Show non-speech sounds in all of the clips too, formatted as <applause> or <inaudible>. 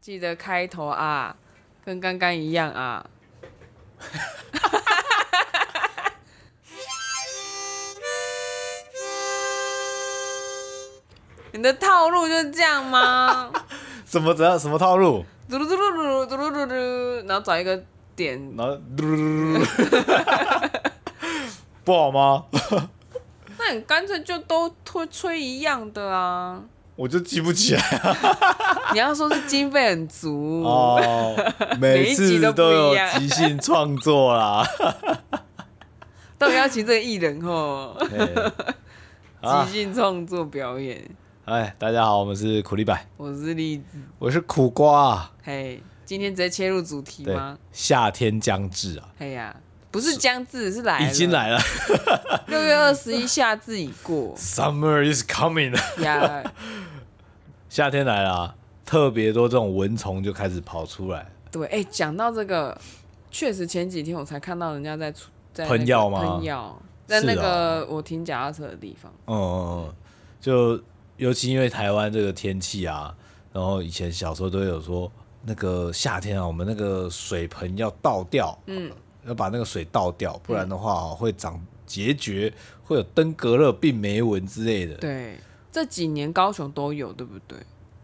记得开头啊，跟刚刚一样啊。<laughs> 你的套路就是这样吗？什么怎样？什么套路？嘟噜嘟噜嘟噜嘟噜嘟噜，然后找一个点，然后嘟噜嘟噜嘟噜，<laughs> 不好吗？<laughs> 那你干脆就都吹吹一样的啊！我就记不起来啊！<laughs> 你要说是经费很足哦，每 <laughs> 一集都有即兴创作啦，<laughs> 都有邀请这个艺人哦，即兴创作表演。哎，大家好，我们是苦力白，我是栗子，我是苦瓜。嘿，今天直接切入主题吗？夏天将至啊！哎呀，不是将至，是来了，已经来了。六月二十一，夏至已过，Summer is coming。呀，夏天来了，特别多这种蚊虫就开始跑出来。对，哎，讲到这个，确实前几天我才看到人家在在喷药吗？喷药，在那个我停脚踏车的地方。嗯，就。尤其因为台湾这个天气啊，然后以前小时候都有说，那个夏天啊，我们那个水盆要倒掉，嗯，要把那个水倒掉，不然的话会长结节，会有登革热、病媒蚊之类的。对，这几年高雄都有，对不对？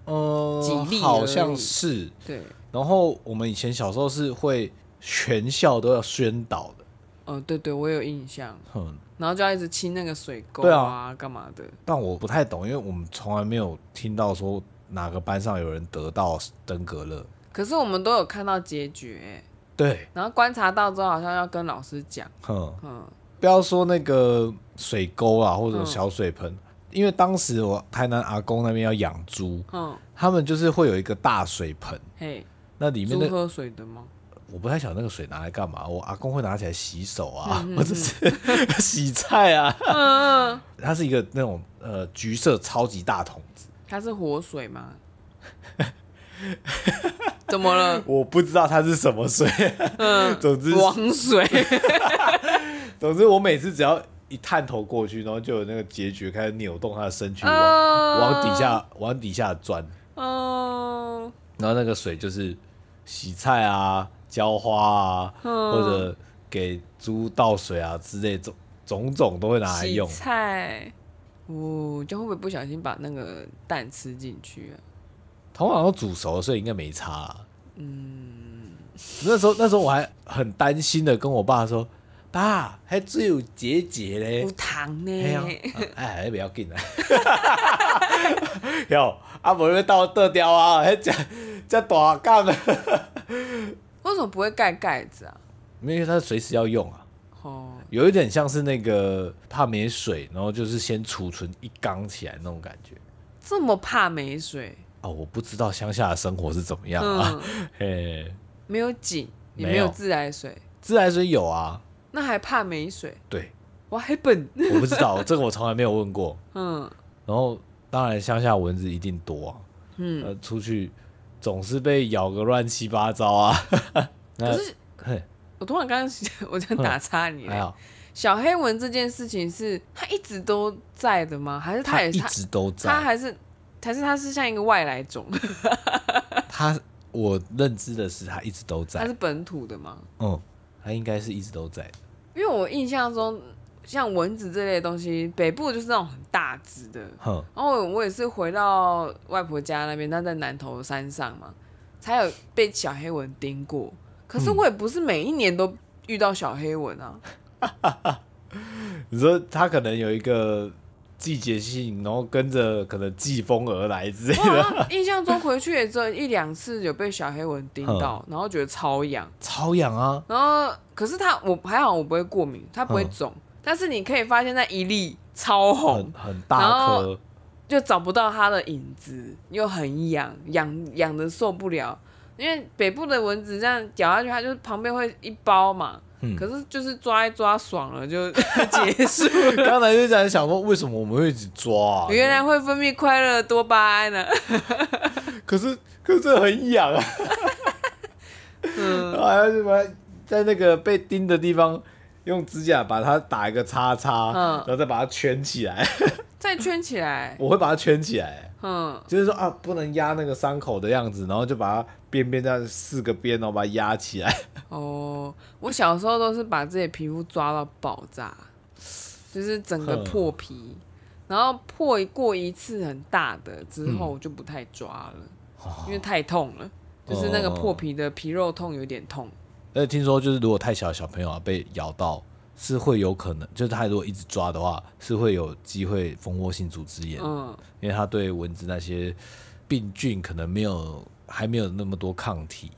嗯，几例好像是。对。然后我们以前小时候是会全校都要宣导的。哦，对对，我有印象。嗯。然后就要一直清那个水沟啊，干嘛的？但我不太懂，因为我们从来没有听到说哪个班上有人得到登革热。可是我们都有看到结局，对。然后观察到之后，好像要跟老师讲。哼，不要说那个水沟啊，或者小水盆，嗯、因为当时我台南阿公那边要养猪，嗯，他们就是会有一个大水盆，嘿，那里面的喝水的吗？我不太晓得那个水拿来干嘛，我阿公会拿起来洗手啊，嗯嗯嗯或者是 <laughs> 洗菜啊。嗯嗯它是一个那种呃橘色超级大桶子。它是活水吗？<laughs> 怎么了？我不知道它是什么水。嗯，<laughs> 总之王水。总之我每次只要一探头过去，然后就有那个结局开始扭动它的身躯，往、嗯、往底下往底下钻。哦。然后那个水就是洗菜啊。浇花啊，嗯、或者给猪倒水啊之类，种种种都会拿来用。洗菜，哦，就会不会不小心把那个蛋吃进去啊？通常都煮熟了，所以应该没差啊。嗯，那时候那时候我还很担心的跟我爸说：“爸，还只有结节嘞，有糖呢。”哎，还不要紧啊。有阿伯要倒倒掉啊，还这这大干的。为什么不会盖盖子啊？因为它随时要用啊。哦，有一点像是那个怕没水，然后就是先储存一缸起来那种感觉。这么怕没水？哦，我不知道乡下的生活是怎么样啊。嗯、<laughs> 嘿，没有井，也没有自来水。自来水有啊。那还怕没水？对。我还笨。我不知道，这个我从来没有问过。<laughs> 嗯。然后，当然乡下蚊子一定多啊。嗯。呃，出去。总是被咬个乱七八糟啊！<laughs> 可是，我突然刚刚 <laughs> 我就打岔你，小黑蚊这件事情是它一直都在的吗？还是它也是一直都在？它还是还是它是像一个外来种？它我认知的是它一直都在。它是本土的吗？嗯，它应该是一直都在的。因为我印象中。像蚊子这类的东西，北部就是那种很大只的。哼然后我也是回到外婆家那边，她在南头山上嘛，才有被小黑蚊叮过。可是我也不是每一年都遇到小黑蚊啊。嗯、<laughs> 你说他可能有一个季节性，然后跟着可能季风而来之类的。印象中回去也只有一两次有被小黑蚊叮到，然后觉得超痒，超痒啊。然后可是它我还好，我不会过敏，它不会肿。但是你可以发现那一粒超红，很，很大颗，就找不到它的影子，又很痒，痒痒的受不了。因为北部的蚊子这样咬下去，它就是旁边会一包嘛。嗯、可是就是抓一抓爽了就 <laughs> 结束了。<laughs> 刚才就在想说，为什么我们会一直抓、啊？原来会分泌快乐多巴胺 <laughs> 呢。可是可是很痒啊。嗯，还要什么在那个被叮的地方？用指甲把它打一个叉叉，嗯、然后再把它圈起来，再圈起来。我会把它圈起来，嗯，就是说啊，不能压那个伤口的样子，然后就把它边边这样四个边，然后把它压起来。哦，我小时候都是把自己皮肤抓到爆炸，就是整个破皮，然后破过一次很大的之后，我就不太抓了，嗯，因为太痛了，就是那个破皮的皮肉痛有点痛。而且听说，就是如果太小的小朋友啊被咬到。是会有可能，就是他如果一直抓的话，是会有机会蜂窝性组织炎。嗯，因为他对蚊子那些病菌可能没有，还没有那么多抗体。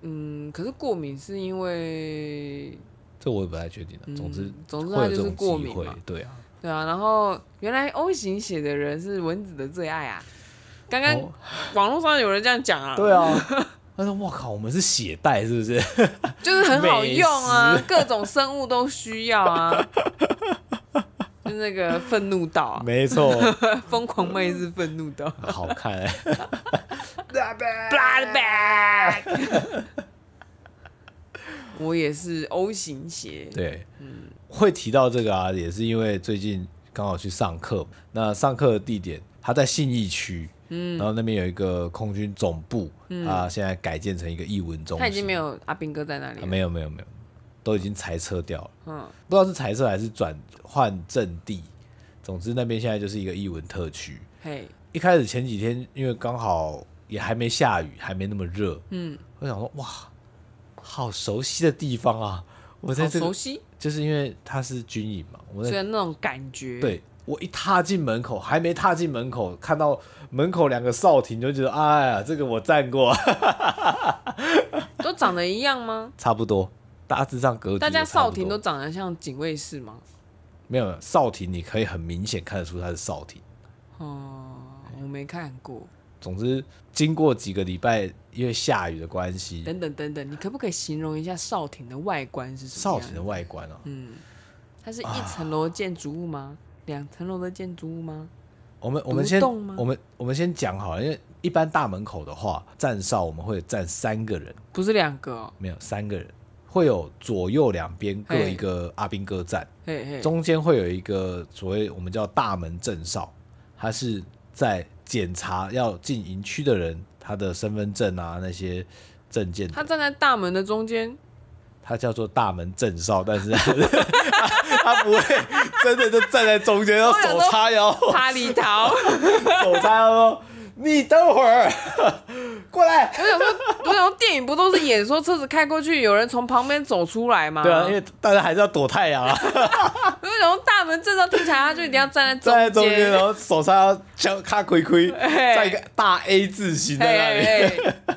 嗯，可是过敏是因为这我也不太确定的。总之，嗯，总之他就是过敏嘛。对啊，对啊。然后原来 O 型血的人是蚊子的最爱啊！刚刚网络上有人这样讲啊。对啊。他说：“我靠，我们是血袋是不是？<laughs> 就是很好用啊，各种生物都需要啊。<laughs> 就那个愤怒岛，没错，<laughs> 疯狂妹是愤怒岛，好看哎。Blood bag，我也是 O 型血。对，嗯，会提到这个啊，也是因为最近刚好去上课，那上课的地点他在信义区。”嗯，然后那边有一个空军总部，嗯，啊，现在改建成一个艺文中心。他已经没有阿兵哥在那里，啊，没有没有没有，都已经裁撤掉了。嗯，不知道是裁撤还是转换阵地。总之那边现在就是一个艺文特区。嘿，一开始前几天因为刚好也还没下雨，还没那么热。嗯，我想说哇，好熟悉的地方啊！我在这熟悉，就是因为它是军营嘛，我在那种感觉。对。我一踏进门口，还没踏进门口，看到门口两个哨亭，就觉得哎呀，这个我站过。都长得一样吗？<laughs> 差不多，大致上格局。大家哨亭都长得像警卫室吗？没有，哨亭你可以很明显看得出它是哨亭。哦，我没看过。总之，经过几个礼拜，因为下雨的关系，等等等等，你可不可以形容一下少亭的外观是什么？少亭的外观哦，嗯，它是一层楼建筑物吗？啊两层楼的建筑物吗？我们我们先我们我们先讲好了，因为一般大门口的话，站哨我们会站三个人，不是两个哦，没有三个人，会有左右两边各一个阿兵哥站，嘿嘿，中间会有一个所谓我们叫大门正哨，他是在检查要进营区的人他的身份证啊那些证件，他站在大门的中间。他叫做大门正少，但是他，<laughs> 他不会真的就站在中间，然后手叉腰，哈里逃，<laughs> 手叉腰说：“你等会儿 <laughs> 过来。”我想说，我想说，电影不都是演说车子开过去，有人从旁边走出来吗？对啊，因为大家还是要躲太阳啊。我想说，大门正少听起来，他就一定要站在中站在中间，然后手叉腰，敲卡亏亏，在一个大 A 字形在那里。嘿嘿嘿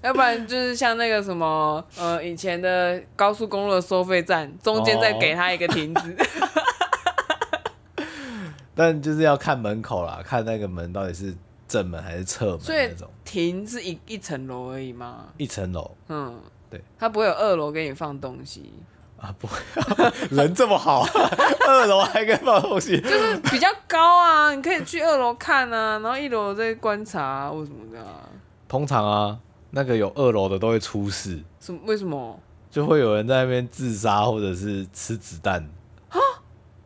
要不然就是像那个什么，呃，以前的高速公路的收费站，中间再给他一个亭子。哦、<laughs> 但就是要看门口啦，看那个门到底是正门还是侧门那种。亭是一一层楼而已吗？一层楼。嗯，对。他不会有二楼给你放东西啊？不会，人这么好，二楼还可以放东西？就是比较高啊，你可以去二楼看啊，然后一楼再观察啊，为什么的？通常啊。那个有二楼的都会出事，什么？为什么？就会有人在那边自杀或者是吃子弹啊？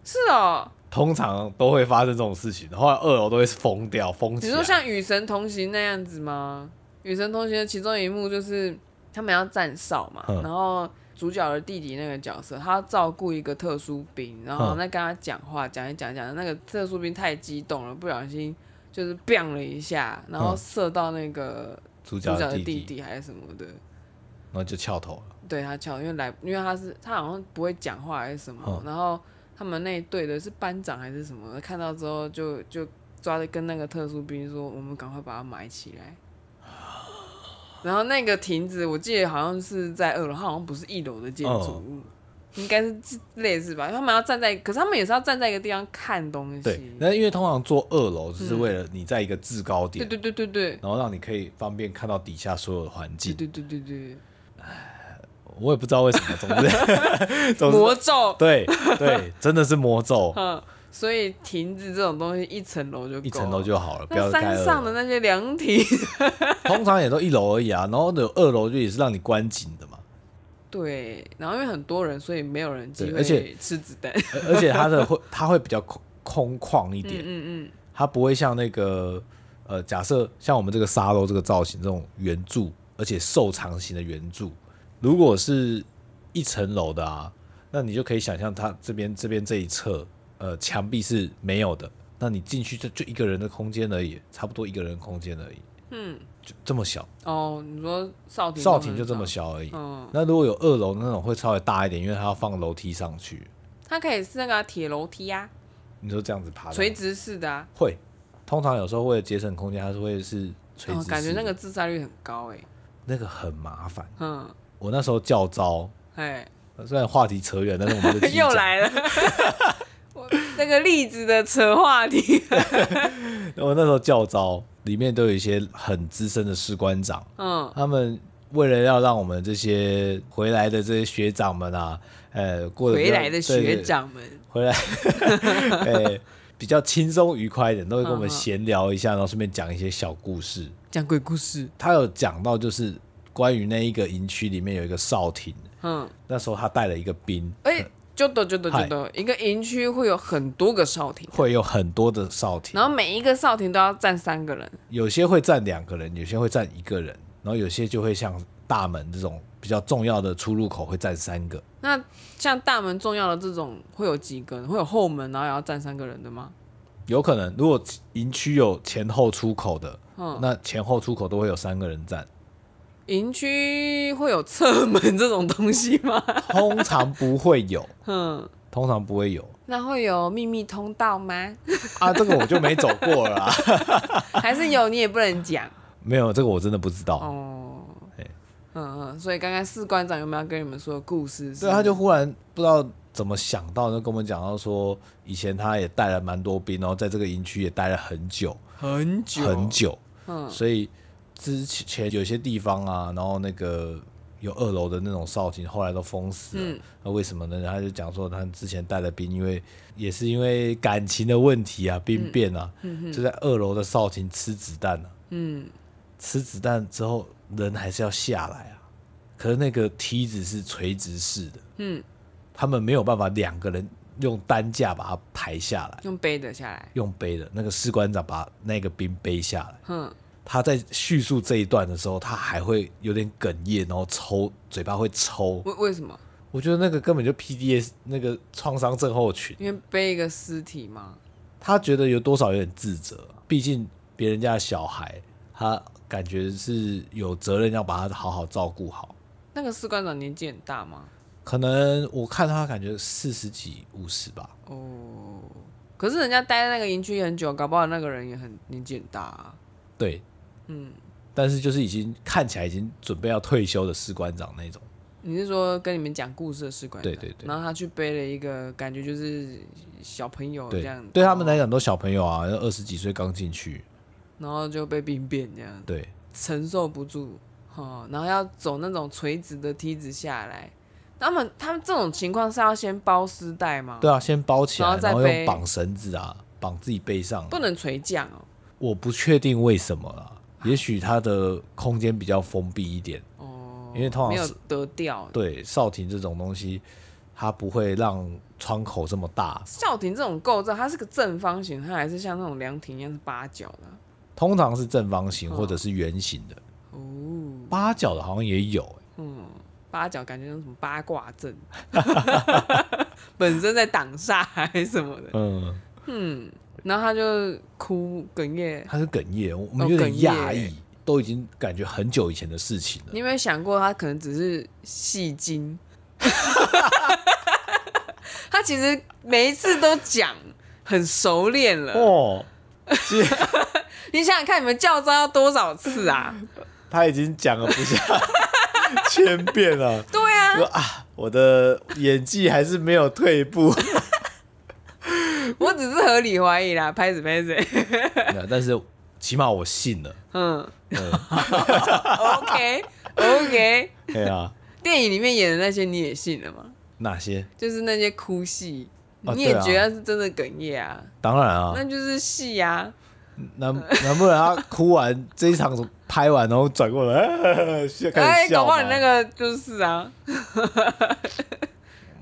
是啊，通常都会发生这种事情，后来二楼都会疯掉，疯起来。你说像《与神同行》那样子吗？《与神同行》的其中一幕就是他们要站哨嘛，然后主角的弟弟那个角色，他要照顾一个特殊兵，然后在跟他讲话，讲一讲讲，那个特殊兵太激动了，不小心就是 bang 了一下，然后射到那个。主角的弟弟还是什么的，然后就翘头了。对他翘，因为来，因为他是他好像不会讲话还是什么，嗯、然后他们那一队的是班长还是什么，看到之后就就抓着跟那个特殊兵说：“我们赶快把他埋起来。<gasps> ”然后那个亭子，我记得好像是在二楼，他好像不是一楼的建筑物。嗯应该是类似吧，他们要站在，可是他们也是要站在一个地方看东西。对，那因为通常坐二楼只是为了你在一个制高点，对对对对对，然后让你可以方便看到底下所有的环境。对对对对对。我也不知道为什么，总之，<laughs> 总之魔咒。对对，真的是魔咒。<laughs> 嗯，所以亭子这种东西，一层楼就一层楼就好了，不要盖山上的那些凉亭，<laughs> 通常也都一楼而已啊，然后有二楼就也是让你观景的嘛。对，然后因为很多人，所以没有人机会吃子弹。而且它的会，它会比较空空旷一点。嗯嗯，嗯，它不会像那个呃，假设像我们这个沙漏这个造型，这种圆柱，而且瘦长型的圆柱，如果是一层楼的啊，那你就可以想象它这边这边这一侧，呃，墙壁是没有的，那你进去就就一个人的空间而已，差不多一个人的空间而已。嗯，就这么小哦。你说少庭少庭就这么小而已。嗯，那如果有二楼那种会稍微大一点，因为它要放楼梯上去。它可以是那个铁楼梯啊。你说这样子爬，垂直式的啊？会，通常有时候为了节省空间，它是会是垂直感觉那个自杀率很高哎。那个很麻烦。嗯，我那时候教招，哎，虽然话题扯远，但是我们就 <laughs> 又来了。那个例子的扯话题。<laughs> 我那时候教招，里面都有一些很资深的士官长。嗯，他们为了要让我们这些回来的这些学长们啊，呃，过得回来的学长们回来，呃，比较轻松愉快一点，都会跟我们闲聊一下，然后顺便讲一些小故事，讲鬼故事。他有讲到，就是关于那一个营区里面有一个哨亭，嗯，那时候他带了一个兵，哎、欸。就的就的就的，一个营区会有很多个哨亭，会有很多的哨亭，然后每一个哨亭都要站三个人，有些会站两个人，有些会站一个人，然后有些就会像大门这种比较重要的出入口会站三个。那像大门重要的这种会有几个人？会有后门，然后也要站三个人的吗？有可能，如果营区有前后出口的，嗯，那前后出口都会有三个人站。营区会有侧门这种东西吗？通常不会有，<laughs> 嗯，通常不会有。那会有秘密通道吗？啊，这个我就没走过了。<laughs> 还是有，你也不能讲。没有，这个我真的不知道。哦，嗯嗯，所以刚刚士官长有没有跟你们说的故事？对，他就忽然不知道怎么想到，就跟我们讲到说，以前他也带了蛮多兵，然后在这个营区也待了很久，很久很久。嗯，所以。之前有些地方啊，然后那个有二楼的那种哨亭，后来都封死了。那、嗯、为什么呢？他就讲说，他之前带的兵，因为也是因为感情的问题啊，兵变啊，嗯嗯、就在二楼的哨亭吃子弹啊。嗯，吃子弹之后，人还是要下来啊。可是那个梯子是垂直式的，嗯，他们没有办法两个人用担架把它抬下来，用背的下来，用背的。那个士官长把那个兵背下来，嗯。他在叙述这一段的时候，他还会有点哽咽，然后抽嘴巴会抽。为为什么？我觉得那个根本就 PDS 那个创伤症候群。因为背一个尸体嘛。他觉得有多少有点自责，毕竟别人家的小孩，他感觉是有责任要把他好好照顾好。那个士官长年纪很大吗？可能我看他感觉四十几五十吧。哦，可是人家待在那个营区很久，搞不好那个人也很年纪很大啊。对。嗯，但是就是已经看起来已经准备要退休的士官长那种。你是说跟你们讲故事的士官长？对对对。然后他去背了一个，感觉就是小朋友这样。对，对他们来讲都小朋友啊，二十几岁刚进去，然后就被兵变这样。对，承受不住，哦，然后要走那种垂直的梯子下来。他们他们这种情况是要先包丝带吗？对啊，先包起来，然后，再，然后用绑绳子啊，绑自己背上。不能垂降哦。我不确定为什么啊。也许它的空间比较封闭一点哦，因为通常没有得掉。对，少廷这种东西，它不会让窗口这么大。少廷这种构造，它是个正方形，它还是像那种凉亭一样是八角的？通常是正方形或者是圆形的哦。八角的好像也有，嗯，八角感觉像什么八卦阵，<laughs> 本身在挡煞还是什么的？嗯嗯。然后他就哭哽咽，他是哽咽，我们有点讶异，都已经感觉很久以前的事情了。你有没有想过，他可能只是戏精？<laughs> 他其实每一次都讲很熟练了哦。<laughs> 你想想看，你们教招要多少次啊？<laughs> 他已经讲了不下千遍了。对啊，说啊，我的演技还是没有退步。我只是合理怀疑啦，拍死拍死。但是起码我信了。嗯。嗯 OK OK。对啊。电影里面演的那些你也信了吗？哪些？就是那些哭戏，你也觉得是真的哽咽啊？当然啊。那就是戏呀。难难不能他哭完 <laughs> 这一场拍完，然后转过来 <laughs> 开始笑？哎，搞不好你那个就是啊。<laughs>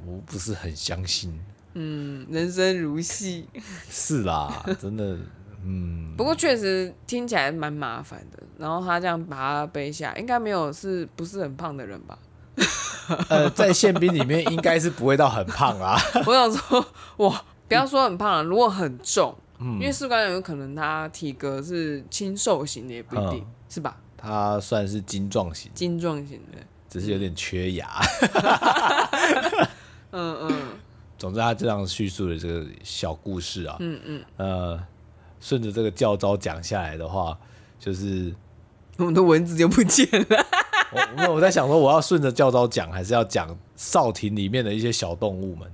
我不是很相信。嗯，人生如戏。是啦，真的嗯，不过确实听起来蛮麻烦的。然后他这样把他背下，应该没有是不是很胖的人吧？呃，在宪兵里面应该是不会到很胖啊。<laughs> 我想说，哇，不要说很胖了，如果很重，嗯，因为士官长有可能他体格是轻瘦型的，也不一定、嗯、是吧？他算是精壮型，精壮型的，只是有点缺牙。嗯 <laughs> 嗯。总之，他这样叙述的这个小故事啊，嗯嗯，呃，顺着这个教招讲下来的话，就是我们的蚊子就不见了。<laughs> 我我在想说，我要顺着教招讲，还是要讲少庭里面的一些小动物们？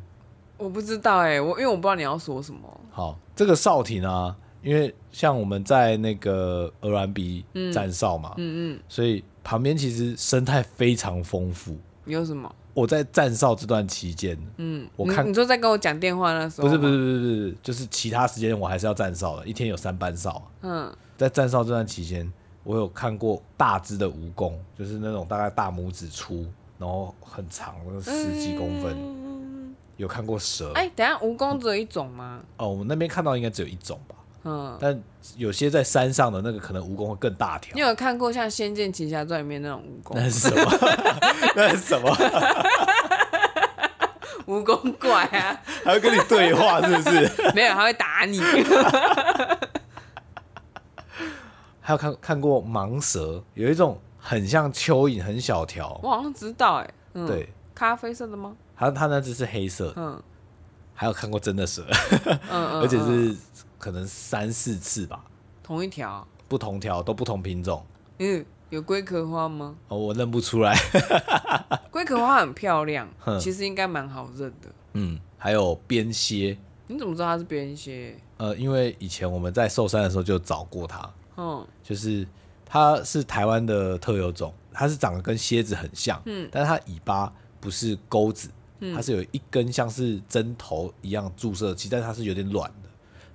我不知道哎、欸，我因为我不知道你要说什么。好，这个少庭啊，因为像我们在那个鹅銮鼻站哨嘛，嗯嗯，所以旁边其实生态非常丰富。有什么？我在站哨这段期间，嗯，我看你说在跟我讲电话那时候，不是不是不是不是，就是其他时间我还是要站哨的，一天有三班哨。嗯，在站哨这段期间，我有看过大只的蜈蚣，就是那种大概大拇指粗，然后很长，十几公分。嗯、有看过蛇？哎、欸，等下蜈蚣只有一种吗？哦，我们那边看到应该只有一种吧。嗯，但有些在山上的那个可能蜈蚣会更大条。你有看过像《仙剑奇侠传》里面那种蜈蚣？那是什么？<laughs> 那是什么？<laughs> 蜈蚣怪啊！还会跟你对话是不是？<laughs> 没有，还会打你。还有看看过盲蛇，有一种很像蚯蚓，很小条。我好像知道哎、欸。嗯、对，咖啡色的吗？它它那只是黑色。嗯。还有看过真的蛇，嗯嗯、而且是可能三四次吧。同一条？不同条，都不同品种。嗯，有龟壳花吗？哦，我认不出来。<laughs> <laughs> 龟壳花很漂亮，其实应该蛮好认的。嗯，还有边蝎。你怎么知道它是边蝎？呃，因为以前我们在寿山的时候就找过它。嗯，就是它是台湾的特有种，它是长得跟蝎子很像。嗯，但是它尾巴不是钩子。它是有一根像是针头一样注射器，但是它是有点软的，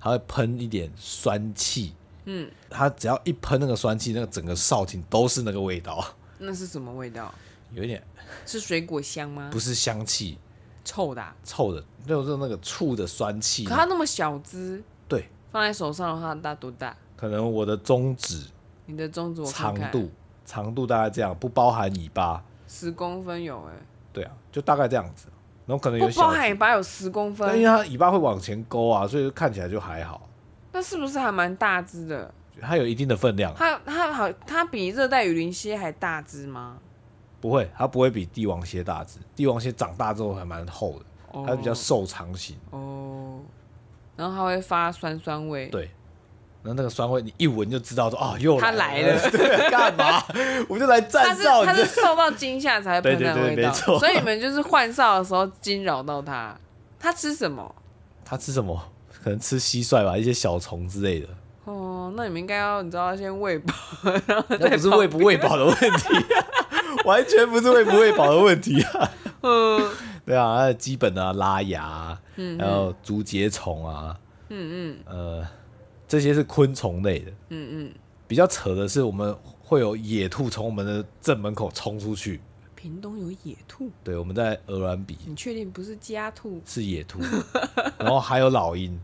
它会喷一点酸气。嗯，它只要一喷那个酸气，那个整个哨亭都是那个味道。那是什么味道？有一点是水果香吗？不是香气，臭的、啊，臭的，就是那个醋的酸气。可它那么小只，对，放在手上的话大多大？可能我的中指，你的中指我看看长度，长度大概这样，不包含尾巴，十公分有哎、欸。对啊，就大概这样子。然后可能有小，不包含尾巴有十公分，但因为它尾巴会往前勾啊，所以看起来就还好。那是不是还蛮大只的？它有一定的分量。它它好，它比热带雨林蝎还大只吗？不会，它不会比帝王蝎大只。帝王蝎长大之后还蛮厚的，哦、它比较瘦长型。哦。然后它会发酸酸味。对。然后那个酸味，你一闻就知道说哦，又。他来了，<laughs> 对，干嘛？<laughs> 我就来站哨。他是受到惊吓才会喷那味道，所以你们就是换哨的时候惊扰到他。他吃什么？他吃什么？可能吃蟋蟀吧，一些小虫之类的。哦，那你们应该要你知道先喂饱，<laughs> 那不是喂不喂饱的问题，完全不是喂不喂饱的问题啊。嗯，对啊，还有基本的拉牙，嗯，还有竹节虫啊，嗯嗯，呃。这些是昆虫类的，嗯嗯，比较扯的是，我们会有野兔从我们的正门口冲出去。屏东有野兔？对，我们在鹅銮比。你确定不是家兔？是野兔，<laughs> 然后还有老鹰。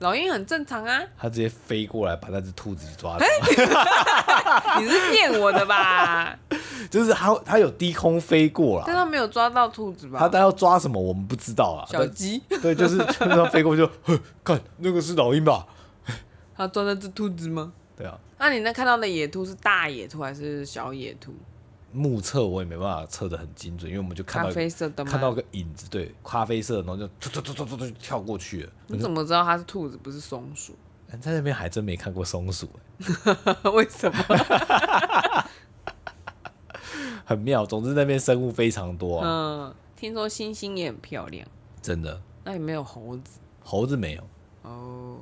老鹰很正常啊，它直接飞过来把那只兔子抓走。<laughs> 你是骗我的吧？<laughs> 就是它，它有低空飞过了，但它没有抓到兔子吧？它要抓什么？我们不知道啊。小鸡？对，就是就是它飞过去就，看那个是老鹰吧？他抓那只兔子吗？对啊。那你那看到的野兔是大野兔还是小野兔？目测我也没办法测得很精准，因为我们就看到咖啡色的，看到个影子，对，咖啡色，然后就突突突突突突跳过去了。你怎么知道它是兔子不是松鼠？在那边还真没看过松鼠，<laughs> 为什么？<laughs> 很妙。总之那边生物非常多啊。嗯，听说星星也很漂亮。真的？那有没有猴子？猴子没有。哦。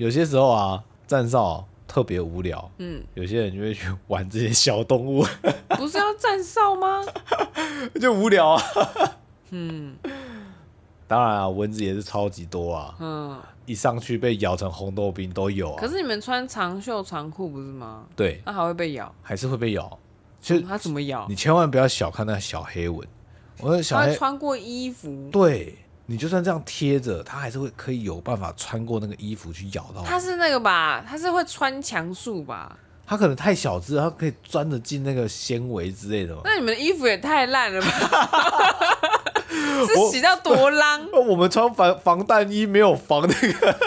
有些时候啊，站哨特别无聊。嗯，有些人就会去玩这些小动物。<laughs> 不是要站哨吗？<laughs> 就无聊啊。嗯，当然啊，蚊子也是超级多啊。嗯，一上去被咬成红豆冰都有啊。可是你们穿长袖长裤不是吗？对，那还会被咬？还是会被咬？其实它怎么咬？你千万不要小看那小黑蚊。我说小黑穿过衣服。对。你就算这样贴着，它还是会可以有办法穿过那个衣服去咬到。它是那个吧？它是会穿墙术吧？它可能太小只，它可以钻得进那个纤维之类的。那你们的衣服也太烂了吧？<laughs> 是洗到多脏？我们穿防防弹衣没有防那个，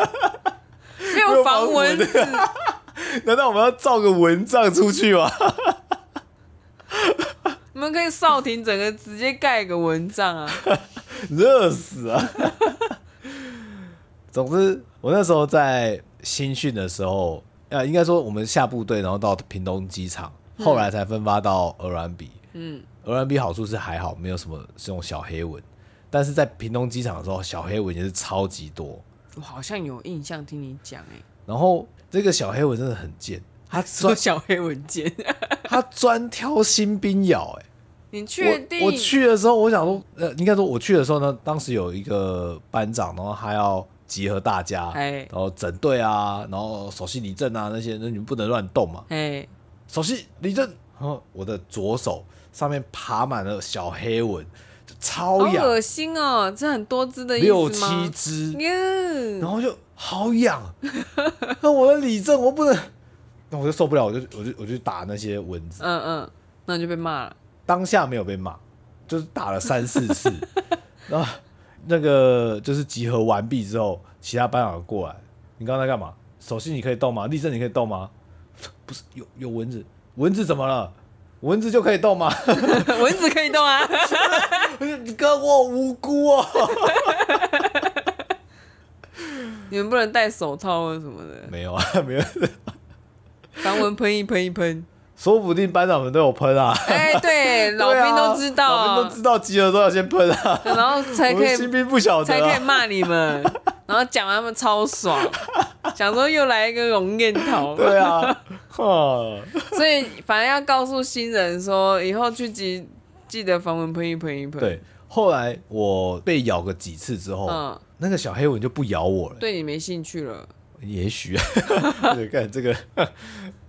<laughs> 没有防蚊子。<laughs> 难道我们要造个蚊帐出去吗？你们可以少停整个直接盖个蚊帐啊！<laughs> 热死啊！<laughs> 总之，我那时候在新训的时候，呃，应该说我们下部队，然后到屏东机场，后来才分发到鹅銮鼻。嗯，鹅銮鼻好处是还好，没有什么这种小黑蚊，但是在屏东机场的时候，小黑蚊也是超级多。我好像有印象听你讲哎。然后这个小黑蚊真的很贱，它钻小黑蚊贱，<laughs> 他专挑新兵咬哎。你确定？我去的时候，我想说，呃，应该说我去的时候呢，当时有一个班长，然后他要集合大家，然后整队啊，然后手势立正啊那些，那你们不能乱动嘛。哎，手势立正，然后我的左手上面爬满了小黑蚊，就超痒，恶心哦！这很多只的意思？六七只，然后就好痒。那我的立正，我不能，那我就受不了，我就我就我就打那些蚊子。嗯嗯，那你就被骂了。当下没有被骂，就是打了三四次，然 <laughs> 后那个就是集合完毕之后，其他班长过来，你刚才干嘛？手心你可以动吗？立正你可以动吗？<laughs> 不是有有蚊子，蚊子怎么了？蚊子就可以动吗？<laughs> 蚊子可以动啊！你哥我无辜哦！你们不能戴手套或什么的？没有啊，没有。防蚊喷一喷一喷。说不定班长们都有喷啊！哎，对，老兵都知道，老兵都知道集合都要先喷啊，然后才可以新兵不晓得，才可以骂你们，然后讲他们超爽，想说又来一个龙焰桃，对啊，所以反正要告诉新人说，以后去集记得防蚊喷一喷一喷。对，后来我被咬个几次之后，嗯，那个小黑蚊就不咬我了，对你没兴趣了，也许，<laughs> 对，看这个。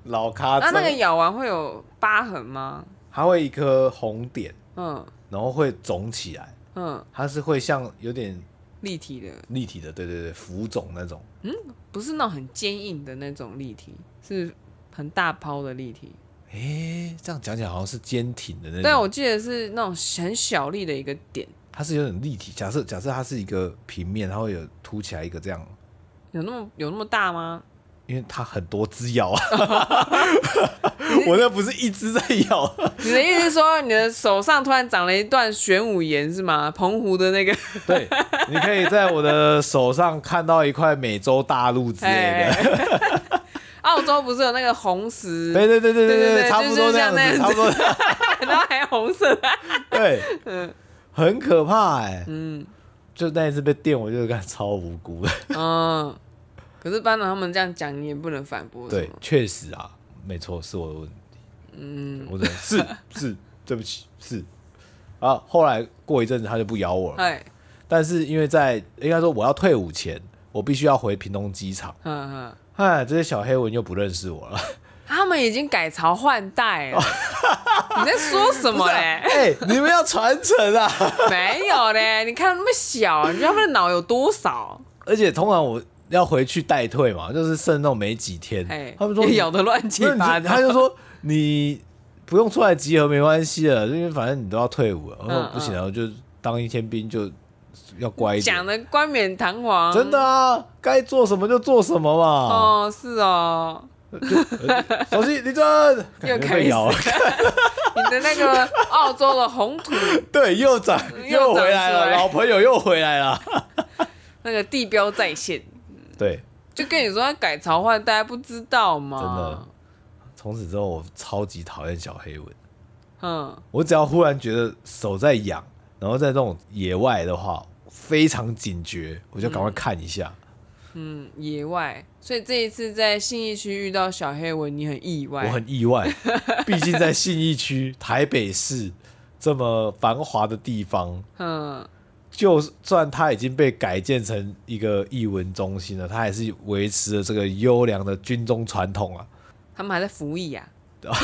老咖，那那个咬完会有疤痕吗？它会一颗红点，嗯，然后会肿起来，嗯，它是会像有点立体的，立体的，对对对，浮肿那种，嗯，不是那种很坚硬的那种立体，是很大泡的立体。哎、欸，这样讲起来好像是坚挺的那种，对，我记得是那种很小粒的一个点，它是有点立体。假设假设它是一个平面，它会有凸起来一个这样，有那么有那么大吗？因为它很多只咬啊，<laughs> 我那不是一只在咬。你的意思是说，你的手上突然长了一段玄武岩是吗？澎湖的那个？对，你可以在我的手上看到一块美洲大陆之类的。澳洲不是有那个红石？对对对对对对，差不多这样子，差不多。<laughs> 然后还有红色的。对，<laughs> 嗯，很可怕哎。嗯，就那一次被电，我就感觉超无辜的。嗯。可是班长他们这样讲，你也不能反驳。对，确实啊，没错，是我的问题。嗯，我的是 <laughs> 是，对不起，是。啊，后来过一阵子，他就不咬我了。哎，但是因为在应该说我要退伍前，我必须要回屏东机场。嗯嗯。哎，这些小黑文又不认识我了。<laughs> 他们已经改朝换代了。<laughs> 你在说什么嘞？哎，你们要传承啊？没有嘞，你看那么小，你知道他们的脑有多少？而且通常我。要回去待退嘛，就是剩那种没几天。哎、他们说咬的乱七八糟，他就说你不用出来集合没关系了，因为反正你都要退伍了。我说不行，然后就当一天兵就要乖一点。讲的冠冕堂皇，真的啊，该做什么就做什么嘛。哦，是哦。小心，立正。<laughs> 又开咬了。<laughs> 你的那个澳洲的红土，<laughs> 对，又长又回来了，老朋友又回来了。那个地标再现。对，就跟你说他改朝换代，大家不知道吗？真的，从此之后我超级讨厌小黑蚊。嗯，我只要忽然觉得手在痒，然后在这种野外的话，非常警觉，我就赶快看一下。嗯，野外，所以这一次在信义区遇到小黑蚊，你很意外。我很意外，<laughs> 毕竟在信义区台北市这么繁华的地方。嗯。就算它已经被改建成一个艺文中心了，它还是维持了这个优良的军中传统啊。他们还在服役啊。<laughs>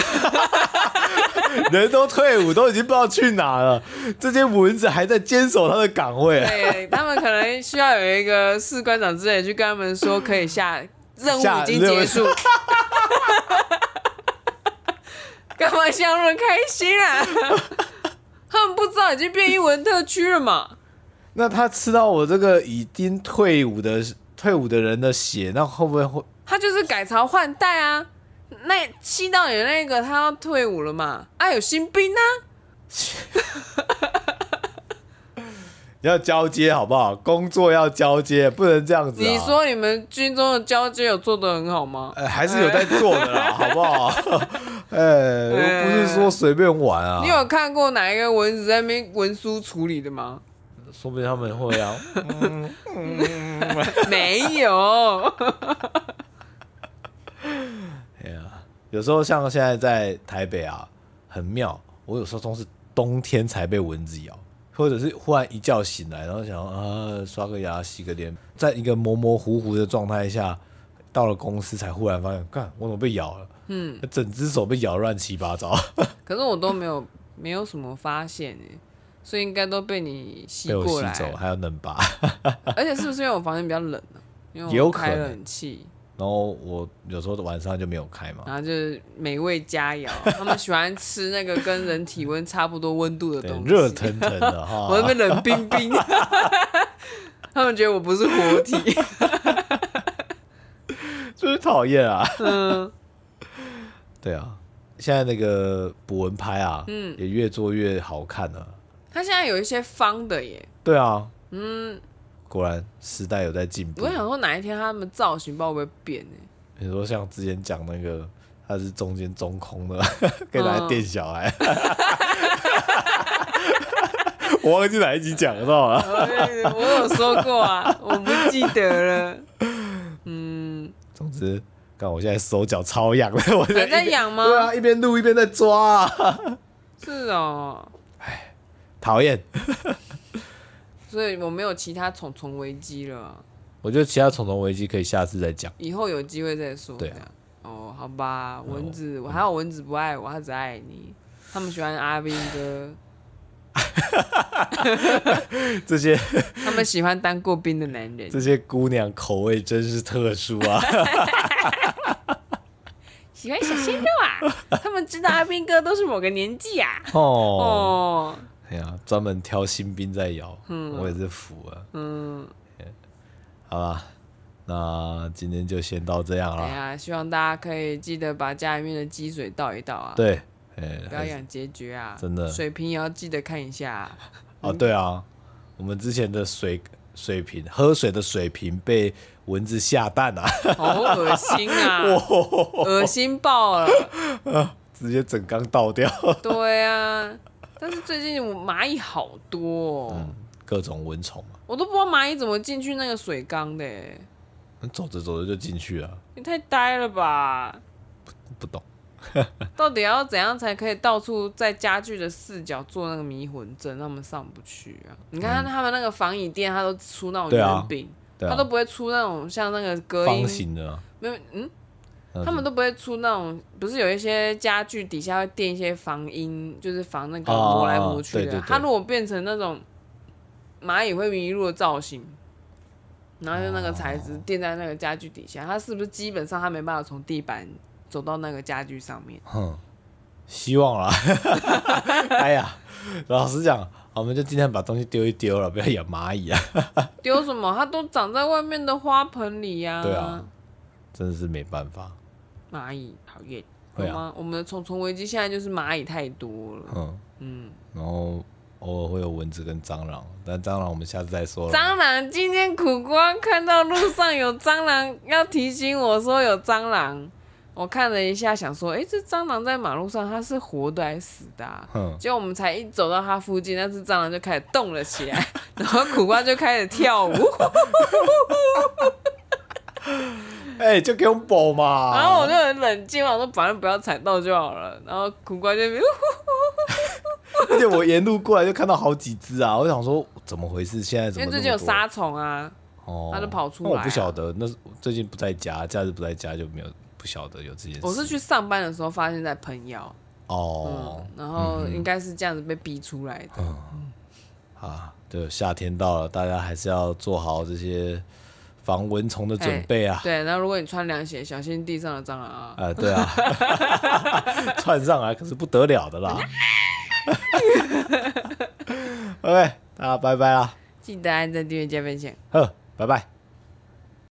人都退伍，都已经不知道去哪了，这些蚊子还在坚守他的岗位。对，他们可能需要有一个士官长之类去跟他们说，可以下任务已经结束。<laughs> 干嘛笑那么开心啊？他们不知道已经变英文特区了嘛？那他吃到我这个已经退伍的退伍的人的血，那会不会会？他就是改朝换代啊！那七道眼那个他要退伍了嘛？啊，有新兵啊！<laughs> 要交接好不好？工作要交接，不能这样子、啊。你说你们军中的交接有做得很好吗？呃、还是有在做的啦，<laughs> 好不好？呃、<laughs> 欸，欸、不是说随便玩啊。你有看过哪一个蚊子在那边文书处理的吗？说不定他们会啊。嗯嗯、没有。哎呀，有时候像现在在台北啊，很妙。我有时候总是冬天才被蚊子咬。或者是忽然一觉醒来，然后想啊刷个牙、洗个脸，在一个模模糊糊的状态下，到了公司才忽然发现，干我怎么被咬了？嗯，整只手被咬乱七八糟。<laughs> 可是我都没有没有什么发现哎，所以应该都被你吸过来，被我吸走，还有冷吧？<laughs> 而且是不是因为我房间比较冷呢？因为我开冷气。然后我有时候晚上就没有开嘛，然后就是美味佳肴，他们喜欢吃那个跟人体温差不多温度的东西，热腾腾的哈，我那边冷冰冰，<laughs> 他们觉得我不是活体，<laughs> 就是讨厌啊。嗯，对啊，现在那个捕蚊拍啊，嗯，也越做越好看了。它现在有一些方的耶。对啊，嗯。果然时代有在进步。我想说哪一天他们造型不知道会不会变呢？你说像之前讲那个，它是中间中空的，可以来电小孩。<laughs> 我忘记哪一集讲到了。<laughs> 我有说过啊，我不记得了。嗯，总之，看我现在手脚超痒的，我还在痒吗？对啊，一边录一边在抓。是哦。哎，讨厌。<laughs> 所以我没有其他虫虫危机了。我觉得其他虫虫危机可以下次再讲，以后有机会再说。对啊，哦，好吧，蚊子，我还有蚊子不爱我，他只爱你。他们喜欢阿兵哥。<laughs> 这些，<laughs> 他们喜欢当过兵的男人。这些姑娘口味真是特殊啊！喜欢小鲜肉啊！他们知道阿兵哥都是某个年纪啊。哦。哦哎呀，专门挑新兵在摇，嗯、我也是服了。嗯，好吧，那今天就先到这样了。哎呀，希望大家可以记得把家里面的积水倒一倒啊。对，不要养孑孓啊，真的。水瓶也要记得看一下、啊。哦，对啊，我们之前的水水瓶，喝水的水瓶被蚊子下蛋啊，好恶心啊，<laughs> 恶心爆了，<laughs> 直接整缸倒掉。对啊。但是最近我蚂蚁好多，哦，嗯，各种蚊虫嘛，我都不知道蚂蚁怎么进去那个水缸的。走着走着就进去了，你太呆了吧？不，不懂，<laughs> 到底要怎样才可以到处在家具的四角做那个迷魂阵，让他们上不去啊？你看他们那个防蚁垫，他都出那种圆饼，他、啊啊、都不会出那种像那个隔音方形的，没有，嗯。他们都不会出那种，不是有一些家具底下会垫一些防音，就是防那个磨来磨去的。它如果变成那种蚂蚁会迷路的造型，然后用那个材质垫在那个家具底下，它是不是基本上它没办法从地板走到那个家具上面？哼，希望啦。<laughs> 哎呀，老实讲，我们就今天把东西丢一丢了，不要养蚂蚁啊。丢什么？它都长在外面的花盆里呀。<laughs> 对啊，真的是没办法。蚂蚁讨厌，会吗？啊、我们的虫虫危机现在就是蚂蚁太多了。嗯嗯，然后偶尔会有蚊子跟蟑螂，但蟑螂我们下次再说。蟑螂，今天苦瓜看到路上有蟑螂，要提醒我说有蟑螂。我看了一下，想说，哎、欸，这蟑螂在马路上，它是活的还是死的、啊？嗯，结果我们才一走到它附近，那只蟑螂就开始动了起来，然后苦瓜就开始跳舞。<laughs> 哎、欸，就给我补嘛。然后我就很冷静，我说反正不要踩到就好了。然后苦瓜就，<laughs> 而且我沿路过来就看到好几只啊，我想说怎么回事？现在怎么？因为最近有杀虫啊，哦，它就跑出来、啊。我不晓得，那最近不在家，假日不在家就没有不晓得有这件事。我是去上班的时候发现在喷药。哦，然后应该是这样子被逼出来的。嗯，啊，对，夏天到了，大家还是要做好这些防蚊虫的准备啊。对，那如果你穿凉鞋，小心地上的蟑螂啊。呃，对啊，<laughs> 窜上来可是不得了的啦。<laughs> <laughs> OK，大家拜拜啦！记得按赞、订阅、加分享。呵，拜拜。